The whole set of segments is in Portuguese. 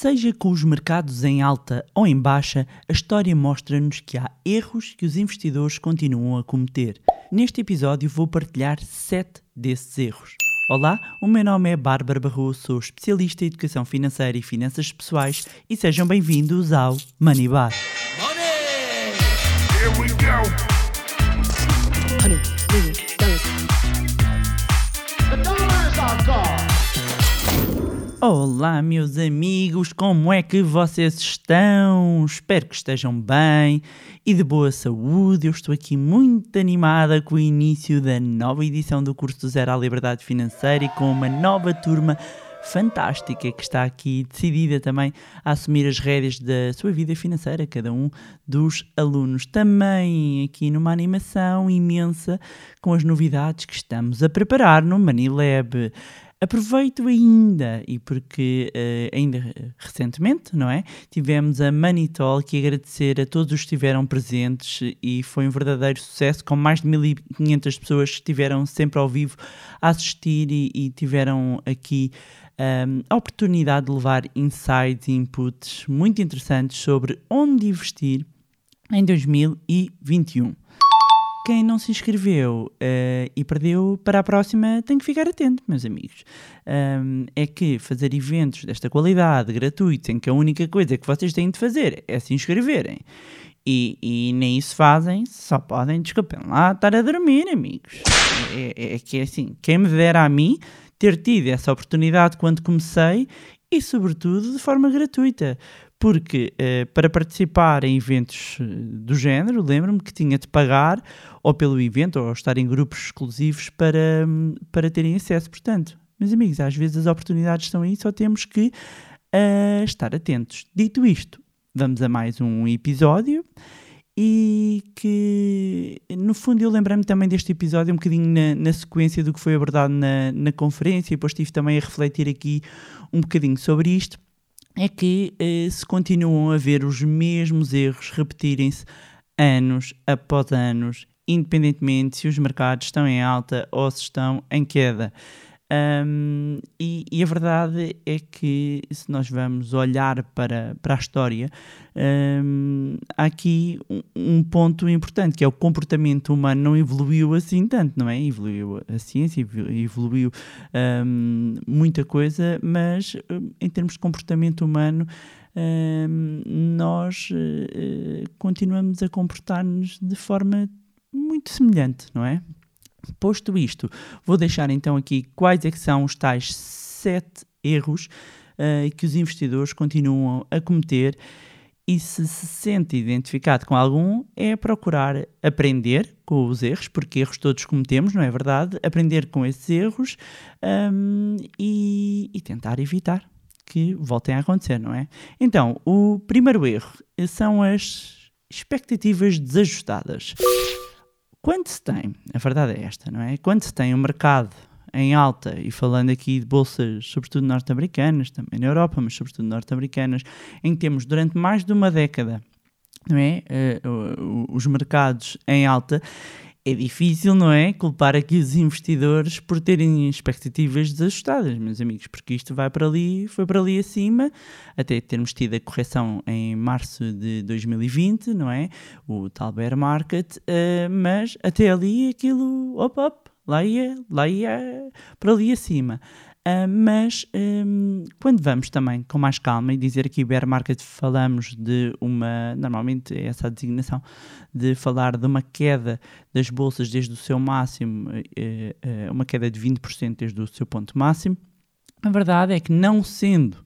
Seja com os mercados em alta ou em baixa, a história mostra-nos que há erros que os investidores continuam a cometer. Neste episódio vou partilhar 7 desses erros. Olá, o meu nome é Bárbara Barroso, sou especialista em educação financeira e finanças pessoais e sejam bem-vindos ao Money Bar. Money! Here we go! Olá, meus amigos, como é que vocês estão? Espero que estejam bem e de boa saúde. Eu estou aqui muito animada com o início da nova edição do curso do Zero à Liberdade Financeira e com uma nova turma fantástica que está aqui decidida também a assumir as rédeas da sua vida financeira, cada um dos alunos. Também aqui numa animação imensa com as novidades que estamos a preparar no Manilab. Aproveito ainda, e porque uh, ainda recentemente, não é? Tivemos a Money Talk e agradecer a todos os que estiveram presentes e foi um verdadeiro sucesso, com mais de 1500 pessoas que estiveram sempre ao vivo a assistir e, e tiveram aqui um, a oportunidade de levar insights e inputs muito interessantes sobre onde investir em 2021 quem não se inscreveu uh, e perdeu para a próxima tem que ficar atento, meus amigos. Um, é que fazer eventos desta qualidade, gratuitos, em que a única coisa que vocês têm de fazer é se inscreverem e, e nem isso fazem, só podem, desculpem lá, estar a dormir, amigos. É, é, é que é assim, quem me dera a mim ter tido essa oportunidade quando comecei e, sobretudo, de forma gratuita porque eh, para participar em eventos eh, do género, lembro-me que tinha de pagar ou pelo evento ou estar em grupos exclusivos para, para terem acesso. Portanto, meus amigos, às vezes as oportunidades estão aí, só temos que uh, estar atentos. Dito isto, vamos a mais um episódio e que, no fundo, eu lembrei-me também deste episódio um bocadinho na, na, sequência do que foi abordado na, na conferência e depois estive também a refletir aqui um bocadinho sobre isto é que eh, se continuam a ver os mesmos erros repetirem-se anos após anos, independentemente se os mercados estão em alta ou se estão em queda. Um, e, e, a verdade é que, se nós vamos olhar para, para a história, um, há aqui um, um, ponto importante que é o comportamento humano não evoluiu assim tanto, não é? Evoluiu a ciência, evoluiu muita coisa, mas em termos de comportamento humano. nós uh, continuamos a comportar-nos de forma muito semelhante, não é? Posto isto, vou deixar então aqui quais é são os tais sete erros uh, que os investidores continuam a cometer e se se sente identificado com algum, é procurar aprender com os erros, porque erros todos cometemos, não é verdade? Aprender com esses erros um, e, e tentar evitar que voltem a acontecer, não é? Então, o primeiro erro são as expectativas desajustadas. Quando se tem, a verdade é esta, não é? Quando se tem um mercado em alta, e falando aqui de bolsas, sobretudo norte-americanas, também na Europa, mas sobretudo norte-americanas, em que temos durante mais de uma década não é? Uh, os mercados em alta, é difícil, não é? Culpar aqui os investidores por terem expectativas desajustadas, meus amigos, porque isto vai para ali, foi para ali acima, até termos tido a correção em março de 2020, não é? O tal bear market, uh, mas até ali aquilo, op, op, lá ia, lá ia para ali acima. Uh, mas um, quando vamos também com mais calma e dizer aqui bear falamos de uma, normalmente é essa a designação, de falar de uma queda das bolsas desde o seu máximo, uh, uh, uma queda de 20% desde o seu ponto máximo. A verdade é que não sendo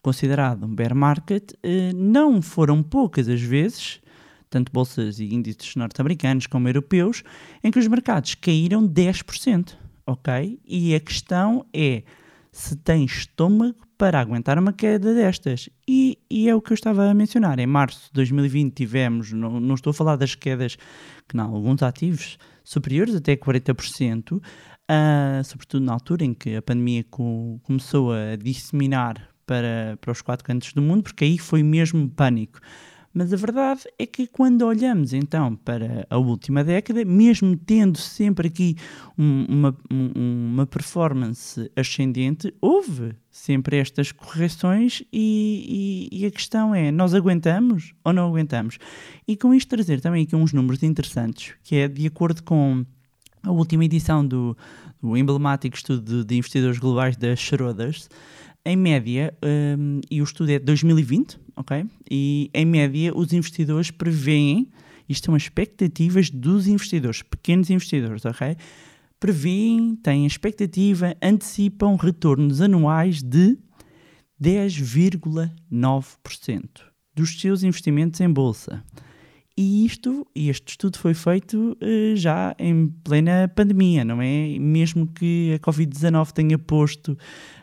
considerado um bear market, não foram poucas as vezes tanto bolsas e índices norte-americanos como europeus, em que os mercados caíram 10%, ok? E a questão é se tem estômago para aguentar uma queda destas. E, e, é o que eu estava a mencionar. Em março de 2020 tivemos, não, não estou a falar das quedas que não, alguns ativos superiores até 40%, uh, sobretudo na altura em que a pandemia co começou a disseminar para, para os quatro cantos do mundo, porque aí foi mesmo pânico. Mas a verdade é que quando olhamos então para a última década, mesmo tendo sempre aqui um- uma, um- uma performance ascendente, houve sempre estas correções e, e- e a questão é, nós aguentamos ou não aguentamos? E com isto trazer também aqui uns números interessantes, que é de acordo com a última edição do, do emblemático estudo de investidores globais da Schroders, em média, hum, e o estudo é de 2020, ok? E em média os investidores preveem, isto são as expectativas dos investidores, pequenos investidores, ok? Preveem, têm expectativa, antecipam retornos anuais de 10,9% dos seus investimentos em bolsa. E isto, este estudo foi feito eh, já em plena pandemia, não é? Mesmo que a Covid-19 tenha posto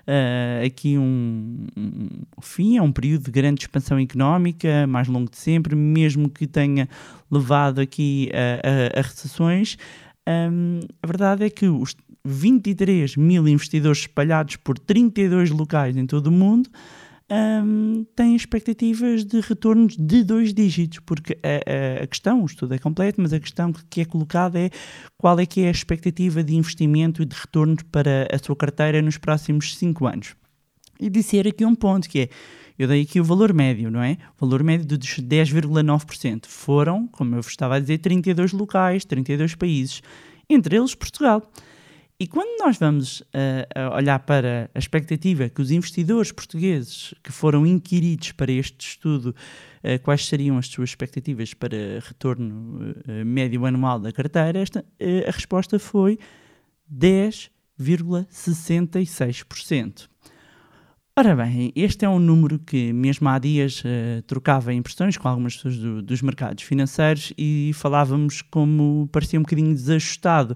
eh, aqui um, um fim a um período de grande expansão económica, mais longo de sempre, mesmo que tenha levado aqui a, a- a recessões, hum, a verdade é que os 23 mil investidores espalhados por 32 locais em todo o mundo hum, têm expectativas de retornos de dois dígitos, porque a, a- a questão, o estudo é completo, mas a questão que é colocada é qual é que é a expectativa de investimento e de retorno para a sua carteira nos próximos 5 anos. E dizer aqui um ponto que é, eu dei aqui o valor médio, não é? O valor médio dos 10,9%. Foram, como eu vos estava a dizer, 32 locais, 32 países, entre eles Portugal. E quando nós vamos a olhar para a expectativa que os investidores portugueses que foram inquiridos para este estudo, ah, quais seriam as suas expectativas para retorno ah, médio anual da carteira, esta, a resposta foi 10,66%. Ora bem, este é um número que mesmo há dias eh, trocava impressões com algumas pessoas do- dos mercados financeiros e falávamos como parecia um bocadinho desajustado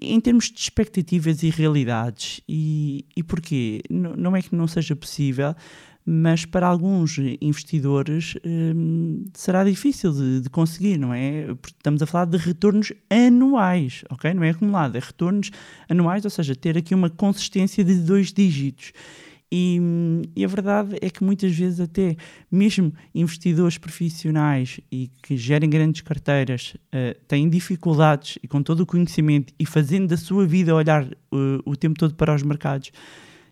em termos de expectativas e realidades. E, e porquê? Não é que não seja possível, mas para alguns investidores hum, será difícil de, de conseguir, não é? Porque Estamos a falar de retornos anuais, ok? Não é acumulado, é retornos anuais, ou seja, ter aqui uma consistência de dois dígitos. E, e a verdade é que muitas vezes até mesmo investidores profissionais e que gerem grandes carteiras eh, têm dificuldades e com todo o conhecimento e fazendo da sua vida olhar eh, o tempo todo para os mercados,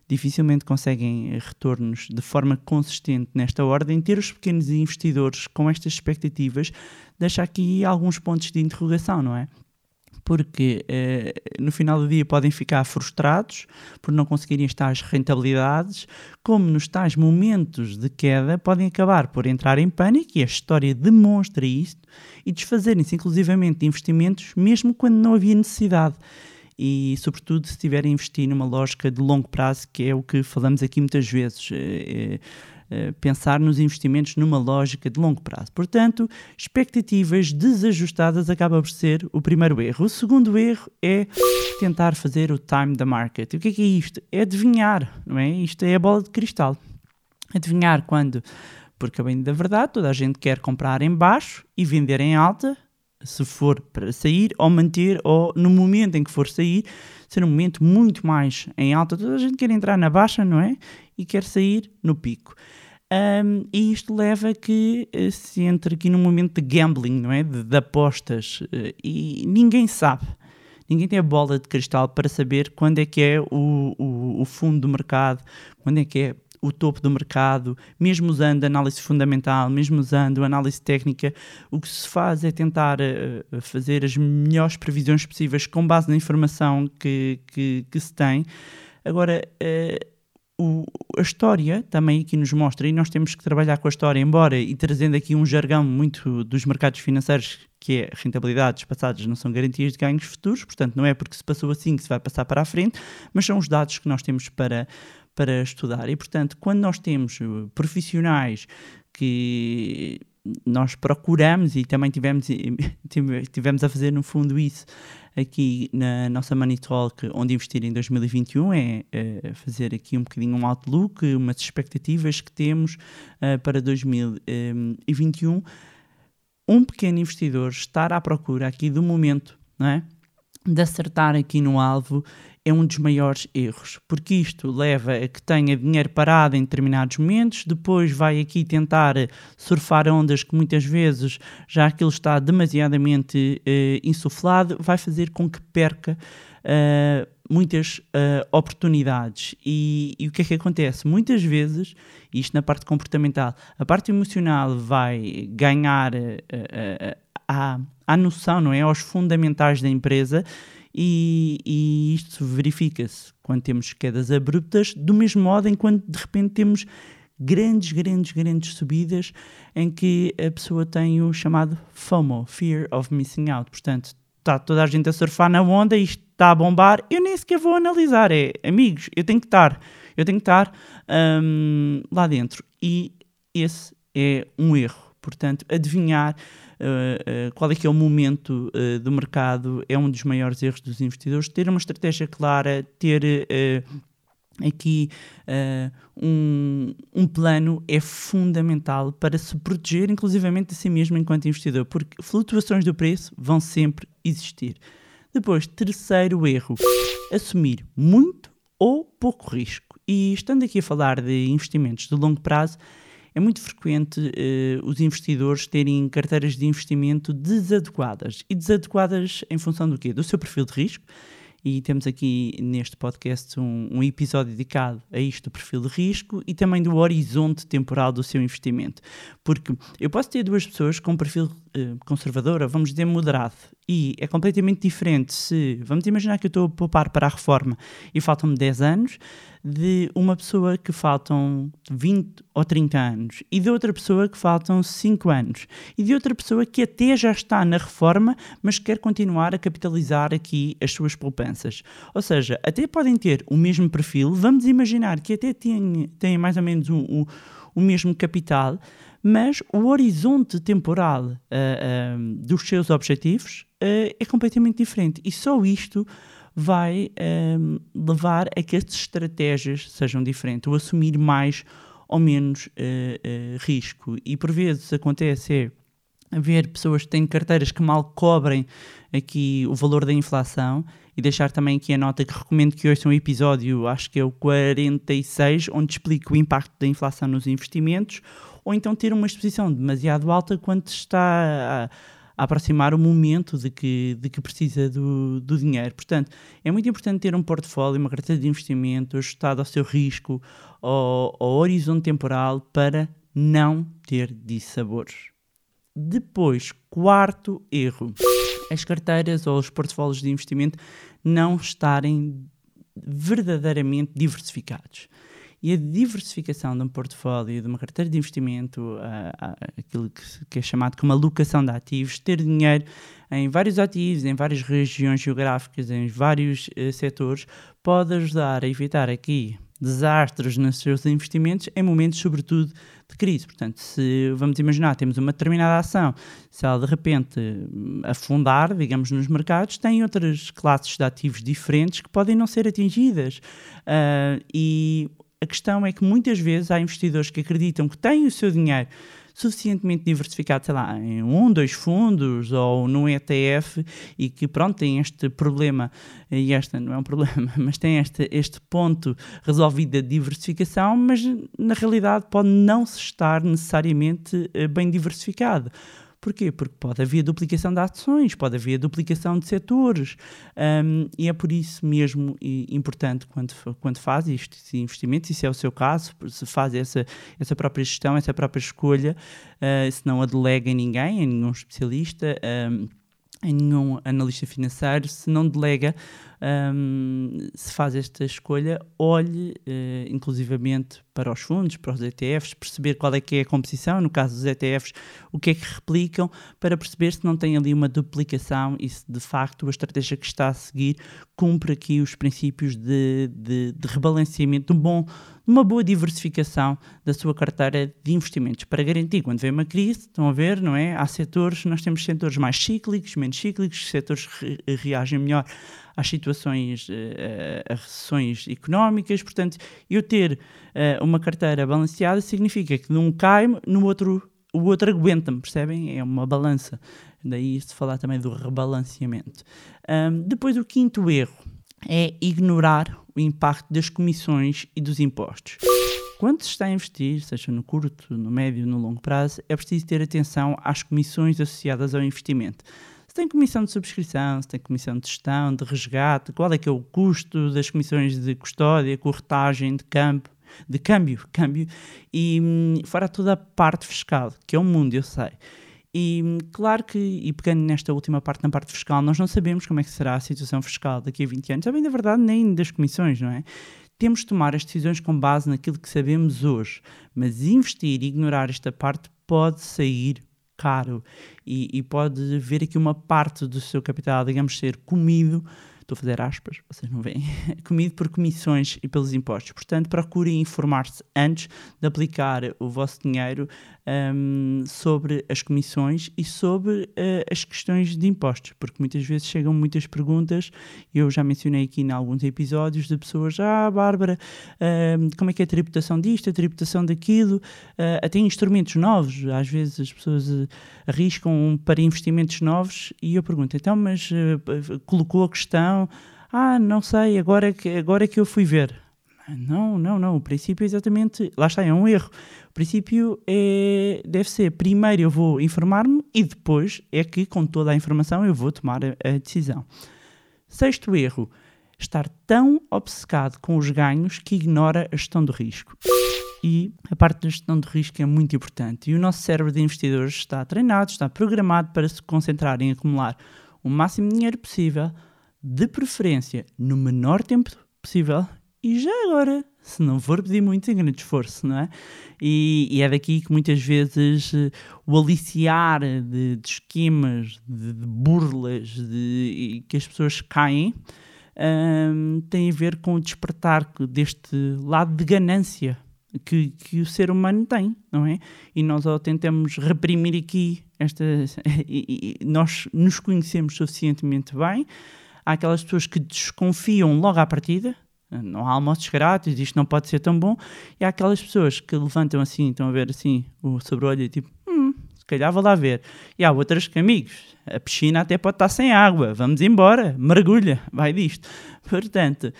dificilmente conseguem eh, retornos de forma consistente nesta ordem. Ter os pequenos investidores com estas expectativas deixa aqui alguns pontos de interrogação, não é? Porque eh, no final do dia podem ficar frustrados por não conseguirem as tais rentabilidades, como nos tais momentos de queda podem acabar por entrar em pânico, e a história demonstra isto, e desfazerem-se inclusivamente de investimentos mesmo quando não havia necessidade. E, sobretudo, se estiverem a investir numa lógica de longo prazo, que é o que falamos aqui muitas vezes. Eh, pensar nos investimentos numa lógica de longo prazo. Portanto, expectativas desajustadas acaba por ser o primeiro erro. O segundo erro é tentar fazer o time da market. O que é, que é isto? É adivinhar, não é? Isto é a bola de cristal. Adivinhar quando, porque bem da verdade, toda a gente quer comprar em baixo e vender em alta, se for para sair, ou manter, ou no momento em que for sair, ser um momento muito mais em alta. Toda a gente quer entrar na baixa, não é? E quer sair no pico. Um, e isto leva a que eh, se entre aqui num momento de gambling, não é? De, de apostas. eh, e ninguém sabe. Ninguém tem a bola de cristal para saber quando é que é o, o, o fundo do mercado, quando é que é o topo do mercado, mesmo usando análise fundamental, mesmo usando análise técnica, o que se faz é tentar eh, fazer as melhores previsões possíveis com base na informação que, que, que se tem. Agora, eh, o- a história também aqui nos mostra, e nós temos que trabalhar com a história, embora e trazendo aqui um jargão muito dos mercados financeiros, que é rentabilidades passadas não são garantias de ganhos futuros, portanto não é porque se passou assim que se vai passar para a frente, mas são os dados que nós temos para, para estudar. E portanto, quando nós temos eh, profissionais que nós procuramos e também tivemos, tive- tivemos a fazer no fundo isso aqui na nossa Money Talk, onde investir em 2021 é, eh, fazer aqui um bocadinho um outlook, umas expectativas que temos eh, para 2021. Um pequeno investidor estar à procura aqui do momento, não é? De acertar aqui no alvo é um dos maiores erros, porque isto leva a que tenha dinheiro parado em determinados momentos, depois vai aqui tentar surfar ondas que muitas vezes já aquilo está demasiadamente eh, insuflado, vai fazer com que perca eh, muitas eh, oportunidades. E, e o que é que acontece? Muitas vezes, isto na parte comportamental, a parte emocional vai ganhar eh, a, a noção, não é? Aos fundamentais da empresa e, e isto verifica-se quando temos quedas abruptas, do mesmo modo em quando de repente temos grandes, grandes, grandes subidas em que a pessoa tem o chamado FOMO, Fear of Missing Out. Portanto, está toda a gente a surfar na onda isto está a bombar, eu nem sequer vou analisar. É, amigos, eu tenho que estar, eu tenho que estar hum, lá dentro. E esse é um erro. Portanto, adivinhar uh, uh, qual é que é o momento uh, do mercado é um dos maiores erros dos investidores. Ter uma estratégia clara, ter aqui um, um, plano é fundamental para se proteger, inclusivamente de si mesmo enquanto investidor, porque flutuações do preço vão sempre existir. Depois, terceiro erro, assumir muito ou pouco risco. E estando aqui a falar de investimentos de longo prazo, é muito frequente uh, os investidores terem carteiras de investimento desadequadas. E desadequadas em função do quê? Do seu perfil de risco. E temos aqui neste podcast um, um episódio dedicado a isto, do perfil de risco e também do horizonte temporal do seu investimento. Porque eu posso ter duas pessoas com um perfil uh, conservador, vamos dizer moderado, e é completamente diferente se, vamos imaginar que eu estou a poupar para a reforma e faltam-me 10 anos, de uma pessoa que faltam 20 ou 30 anos, e de outra pessoa que faltam 5 anos, e de outra pessoa que até já está na reforma, mas quer continuar a capitalizar aqui as suas poupanças. Ou seja, até podem ter o mesmo perfil, vamos imaginar que até têm, têm mais ou menos o, o, o mesmo capital, mas o horizonte temporal uh, uh, dos seus objetivos uh, é completamente diferente. E só isto vai um, levar a que as estratégias sejam diferentes, ou assumir mais ou menos uh, uh, risco. E por vezes acontece é pessoas que têm carteiras que mal cobrem aqui o valor da inflação. E deixar também aqui a nota que recomendo que ouçam um episódio, acho que é o 46, onde explico o impacto da inflação nos investimentos, ou então ter uma exposição demasiado alta quando está a aproximar o momento de que, de que precisa do, do dinheiro. Portanto, é muito importante ter um portfólio, uma carteira de investimento ajustado ao seu risco, ao, ao horizonte temporal, para não ter dissabores. Depois, quarto erro: as carteiras ou os portfólios de investimento não estarem verdadeiramente diversificados. E a diversificação de um portfólio, de uma carteira de investimento, aquilo que, que, é chamado como alocação de ativos, ter dinheiro em vários ativos, em várias regiões geográficas, em vários uh, setores, pode ajudar a evitar aqui desastres nos seus investimentos em momentos, sobretudo, de crise. Portanto, se vamos imaginar, temos uma determinada ação, se ela de repente hum, afundar, digamos, nos mercados, tem outras classes de ativos diferentes que podem não ser atingidas. Uh, e a questão é que muitas vezes há investidores que acreditam que têm o seu dinheiro suficientemente diversificado, sei lá, em um, dois fundos ou num ETF e que, pronto, tem este problema, e esta não é um problema, mas tem este, este ponto resolvido da diversificação, mas na realidade pode não se estar necessariamente eh, bem diversificado. Porquê? Porque pode haver duplicação de ações, pode haver duplicação de setores, um, e é por isso mesmo importante quando, quando faz isto, esse investimento, se é o seu caso, se faz essa, essa própria gestão, essa própria escolha, uh, se não a delega em ninguém, em nenhum especialista. Um, em nenhum analista financeiro, se não delega, um, se faz esta escolha, olhe uh, inclusivamente para os fundos, para os ETFs, perceber qual é que é a composição, no caso dos ETFs, o que é que replicam, para perceber se não tem ali uma duplicação e se de facto a estratégia que está a seguir cumpre aqui os princípios de, de, de rebalanceamento, de, um bom, uma boa diversificação da sua carteira de investimentos, para garantir quando vem uma crise, estão a ver, não é? Há setores, nós temos setores mais cíclicos, menos cíclicos, setores que re reagem melhor às situações, uh, a recessões económicas. Portanto, eu ter uh, uma carteira balanceada significa que num cai, no outro o outro aguenta-me, percebem? É uma balança. Daí se falar também do rebalanceamento. Um, depois, o quinto erro é ignorar o impacto das comissões e dos impostos. Quando se está a investir, seja no curto, no médio, no longo prazo, é preciso ter atenção às comissões associadas ao investimento. Tem comissão de subscrição, se tem comissão de gestão, de resgate, qual é que é o custo das comissões de custódia, corretagem, de campo, de câmbio, câmbio e hum, fora toda a parte fiscal, que é um mundo, eu sei. E hum, claro que, e pegando nesta última parte, na parte fiscal, nós não sabemos como é que será a situação fiscal daqui a 20 anos, também na verdade nem das comissões, não é? Temos de tomar as decisões com base naquilo que sabemos hoje, mas investir e ignorar esta parte pode sair caro. E, e pode ver aqui uma parte do seu capital, digamos, ser comido estou a fazer aspas, vocês não veem, comido por comissões e pelos impostos. Portanto, procurem informar-se antes de aplicar o vosso dinheiro um, sobre as comissões e sobre uh, as questões de impostos, porque muitas vezes chegam muitas perguntas, eu já mencionei aqui em alguns episódios, de pessoas, ah, Bárbara, uh, como é que é a tributação disto, a tributação daquilo, uh, até instrumentos novos, às vezes as pessoas uh, arriscam para investimentos novos e eu pergunto, então, mas colocou a questão, ah, não sei, agora que, agora que eu fui ver. Não, não, não. O princípio é exatamente. Lá está, é um erro. O princípio é, deve ser: primeiro eu vou informar-me e depois é que, com toda a informação, eu vou tomar a, a decisão. Sexto erro: estar tão obcecado com os ganhos que ignora a gestão do risco. E a parte da gestão de risco é muito importante. E o nosso cérebro de investidores está treinado, está programado para se concentrar em acumular o máximo de dinheiro possível, de preferência no menor tempo possível e já agora, se não for pedir muito, em grande esforço, não é? E, e é daqui que muitas vezes uh, o aliciar de, de esquemas, de, de burlas, de, que as pessoas caem, um, tem a ver com o despertar deste lado de ganância que, que o ser humano tem, não é? E nós ao tentamos reprimir aqui esta. nós nos conhecemos suficientemente bem. Há aquelas pessoas que desconfiam logo à partida, não há almoços grátis, isto não pode ser tão bom. E há aquelas pessoas que levantam assim, estão a ver assim o sobre-olho e tipo, hum, se calhar vou lá ver. E há outras que, amigos, a piscina até pode estar sem água, vamos embora, mergulha, vai disto. Portanto,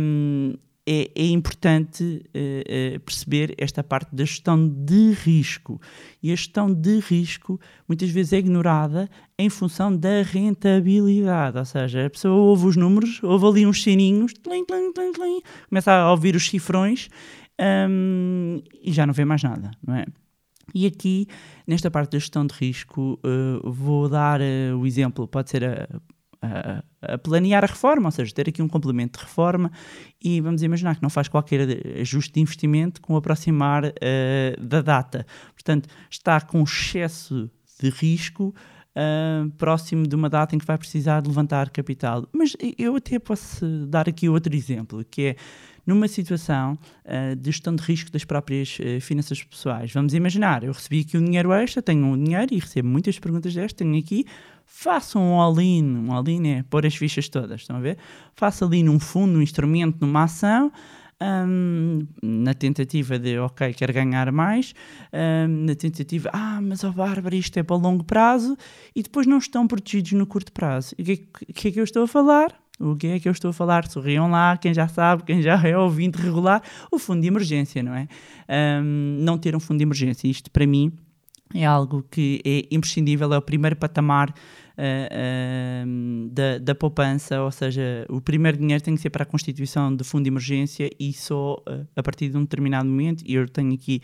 hum, é, é importante uh, uh, perceber esta parte da gestão de risco. E a gestão de risco muitas vezes é ignorada em função da rentabilidade. Ou seja, a pessoa ouve os números, ouve ali uns sininhos, tlim, tlim, tlim, tlim, começa a ouvir os cifrões um, e já não vê mais nada, não é? E aqui, nesta parte da gestão de risco, uh, vou dar o exemplo, pode ser a a, planear a reforma, ou seja, ter aqui um complemento de reforma e vamos imaginar que não faz qualquer ajuste de investimento com o aproximar uh, da data. Portanto, está com excesso de risco uh, próximo de uma data em que vai precisar de levantar capital. Mas eu até posso dar aqui outro exemplo, que é numa situação uh, de gestão de risco das próprias uh, finanças pessoais. Vamos imaginar, eu recebi aqui um dinheiro extra, tenho um dinheiro e recebo muitas perguntas destas, tenho aqui faça um all-in, um all-in é pôr as fichas todas, estão a ver? Faça ali num fundo, um instrumento, numa ação, um, na tentativa de, ok, quero ganhar mais, um, na tentativa, ah, mas ó Bárbara, isto é para longo prazo, e depois não estão protegidos no curto prazo. E o que, que, é que eu estou a falar? O que é que eu estou a falar? Sorriam lá, quem já sabe, quem já é ouvinte regular, o fundo de emergência, não é? Um, não ter um fundo de emergência. Isto, para mim, é algo que é imprescindível, é o primeiro patamar uh, uh, da, da poupança, ou seja, o primeiro dinheiro tem que ser para a constituição de fundo de emergência e só uh, a partir de um determinado momento, e eu tenho aqui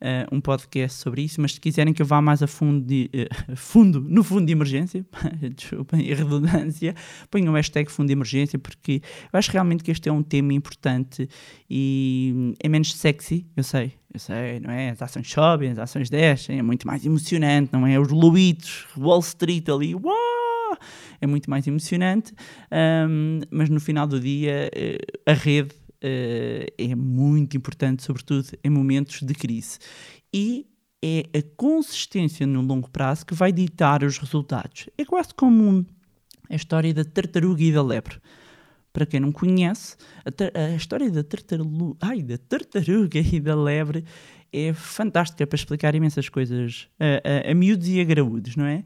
uh, um podcast sobre isso, mas se quiserem que eu vá mais a fundo, de, uh, fundo no fundo de emergência, desculpem a redundância, ponham o hashtag fundo de emergência, porque eu acho realmente que este é um tema importante e é menos sexy, eu sei, eu sei, não é? As ações sobem, as ações descem, é muito mais emocionante, não é? Os Luitos, Wall Street ali, uau! É muito mais emocionante, um, mas no final do dia eh, a rede é muito importante, sobretudo em momentos de crise. E é a consistência no longo prazo que vai ditar os resultados. É quase como a história da tartaruga e da lebre. Para quem não conhece, a, a história da, ai, da tartaruga e da lebre é fantástica para explicar imensas coisas a, a, a miúdos e a graúdos, não é?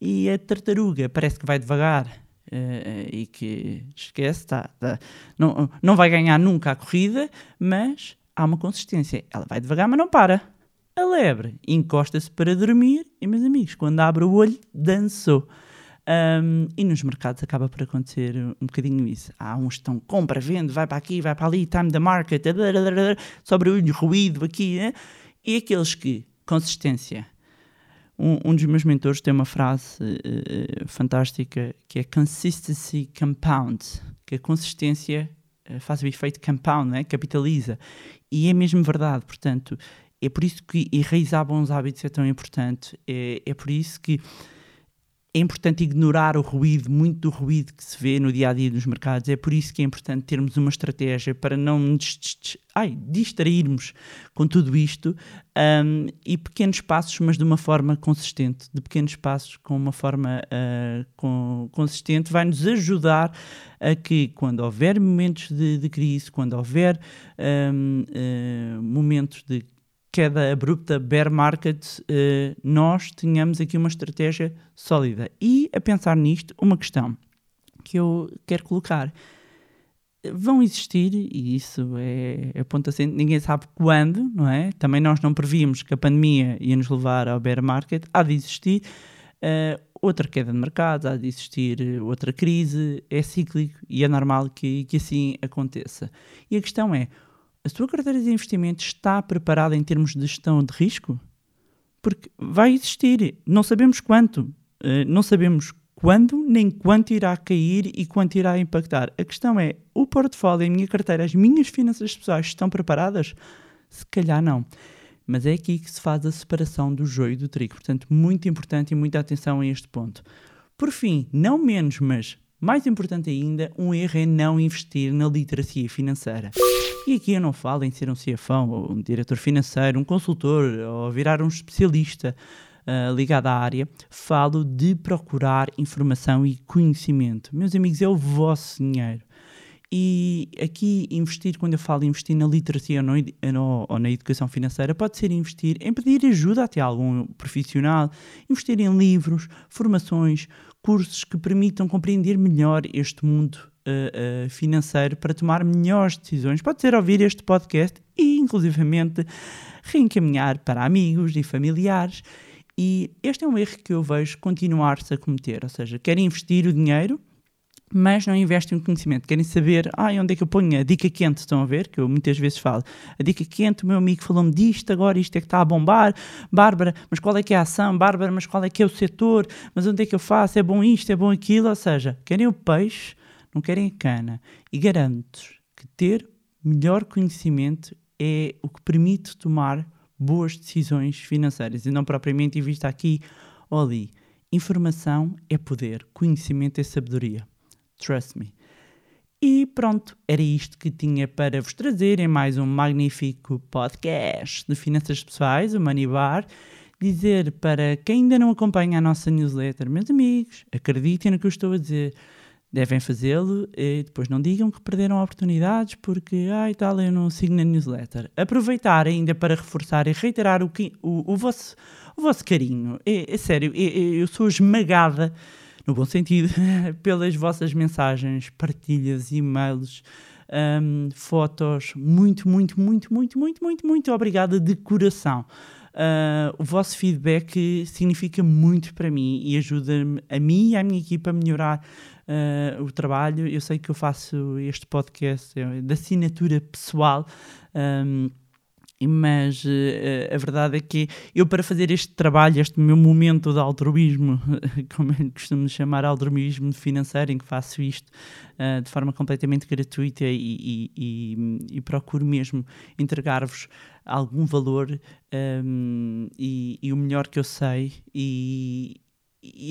e a tartaruga parece que vai devagar eh, e que esquece, tá, tá, não, não vai ganhar nunca a corrida, mas há uma consistência. Ela vai devagar, mas não para. A lebre encosta-se para dormir e, meus amigos, quando abre o olho, dançou. Um, e nos mercados acaba por acontecer um bocadinho isso. Há uns que estão compra, vende, vai para aqui, vai para ali, time the market, sobre o ruído aqui, né? e aqueles que, consistência. Um, um dos meus mentores tem uma frase uh, fantástica que é consistency compound, que a consistência uh, faz o efeito compound, né? capitaliza. E é mesmo verdade, portanto, é por isso que enraizar bons hábitos é tão importante, é, é por isso que é importante ignorar o ruído, muito do ruído que se vê no dia a dia dos mercados. É por isso que é importante termos uma estratégia para não ai, distrairmos com tudo isto um, e pequenos passos, mas de uma forma consistente. De pequenos passos, com uma forma uh, com, consistente, vai nos ajudar a que, quando houver momentos de, de crise, quando houver um, uh, momentos de queda abrupta, bear market, uh, nós tenhamos aqui uma estratégia sólida. E a pensar nisto, uma questão que eu quero colocar. Vão existir, e isso é, é ponto assim, ninguém sabe quando, não é? Também nós não prevíamos que a pandemia ia nos levar ao bear market. Há de existir uh, outra queda de mercado, há de existir outra crise, é cíclico e é normal que, que assim aconteça. E a questão é, a sua carteira de investimento está preparada em termos de gestão de risco? Porque vai existir, não sabemos quanto, eh, não sabemos quando nem quanto irá cair e quanto irá impactar. A questão é: o portfólio, a minha carteira, as minhas finanças pessoais estão preparadas? Se calhar não. Mas é aqui que se faz a separação do joio e do trigo. Portanto, muito importante e muita atenção a este ponto. Por fim, não menos, mas mais importante ainda, um erro é não investir na literacia financeira. E aqui eu não falo em ser um CFO, um diretor financeiro, um consultor, ou virar um especialista uh, ligado à área. Falo de procurar informação e conhecimento. Meus amigos, é o vosso dinheiro. E aqui investir, quando eu falo investir na literacia ou, na educação financeira, pode ser investir em pedir ajuda até a algum profissional, investir em livros, formações, cursos que permitam compreender melhor este mundo uh, financeiro para tomar melhores decisões. Pode ser ouvir este podcast e, inclusivamente, reencaminhar para amigos e familiares. E este é um erro que eu vejo continuar-se a cometer, ou seja, querem investir o dinheiro, mas não investem no conhecimento. Querem saber, ah, onde é que eu ponho a dica quente, estão a ver? Que eu muitas vezes falo, a dica quente, o meu amigo falou-me disto, agora isto é que está a bombar, Bárbara, mas qual é que é a ação? Bárbara, mas qual é que é o setor? Mas onde é que eu faço? É bom isto, é bom aquilo? Ou seja, querem o peixe, não querem cana. E garanto que ter melhor conhecimento é o que permite tomar boas decisões financeiras e não propriamente em vista aqui ou ali. Informação é poder, conhecimento é sabedoria. Trust me. E pronto, era isto que tinha para vos trazer em mais um magnífico podcast de finanças pessoais, o Money Bar. Dizer para quem ainda não acompanha a nossa newsletter, meus amigos, acreditem no que eu estou a dizer, devem fazê-lo e depois não digam que perderam oportunidades porque, ai tal, eu não sigo na newsletter. Aproveitar ainda para reforçar e reiterar o, o, o, vosso, o vosso carinho. É, é sério, é, é, eu sou esmagada no bom sentido, pelas vossas mensagens, partilhas, e-mails, um, fotos. Muito, muito, muito, muito, muito, muito, muito obrigada de coração. Uh, o vosso feedback significa muito para mim e ajuda-me a mim e à minha equipa a melhorar uh, o trabalho. Eu sei que eu faço este podcast é, da assinatura pessoal. Um, mas uh, a verdade é que eu, para fazer este trabalho, este meu momento de altruísmo, como eu costumo chamar altruísmo financeiro, em que faço isto uh, de forma completamente gratuita e, e, e, e procuro mesmo entregar-vos algum valor um, ehm, e, o melhor que eu sei. E,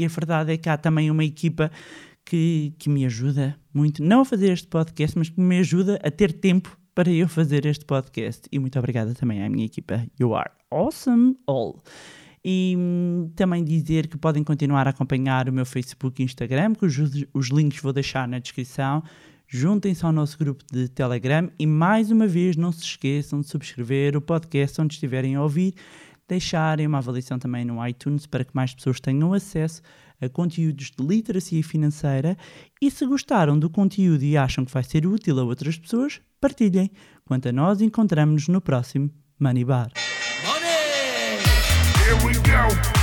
a verdade é que há também uma equipa que, que me ajuda muito, não a fazer este podcast, mas que me ajuda a ter tempo para eu fazer este podcast. E muito obrigada também à minha equipa. You are awesome all. E hum, também dizer que podem continuar a acompanhar o meu Facebook e Instagram, que os, os links vou deixar na descrição. Juntem-se ao nosso grupo de Telegram e mais uma vez não se esqueçam de subscrever o podcast onde estiverem a ouvir, deixarem uma avaliação também no iTunes para que mais pessoas tenham acesso a conteúdos de literacia financeira e se gostaram do conteúdo e acham que vai ser útil a outras pessoas, partilhem. Quanto a nós, encontramos-nos no próximo Money Bar. Here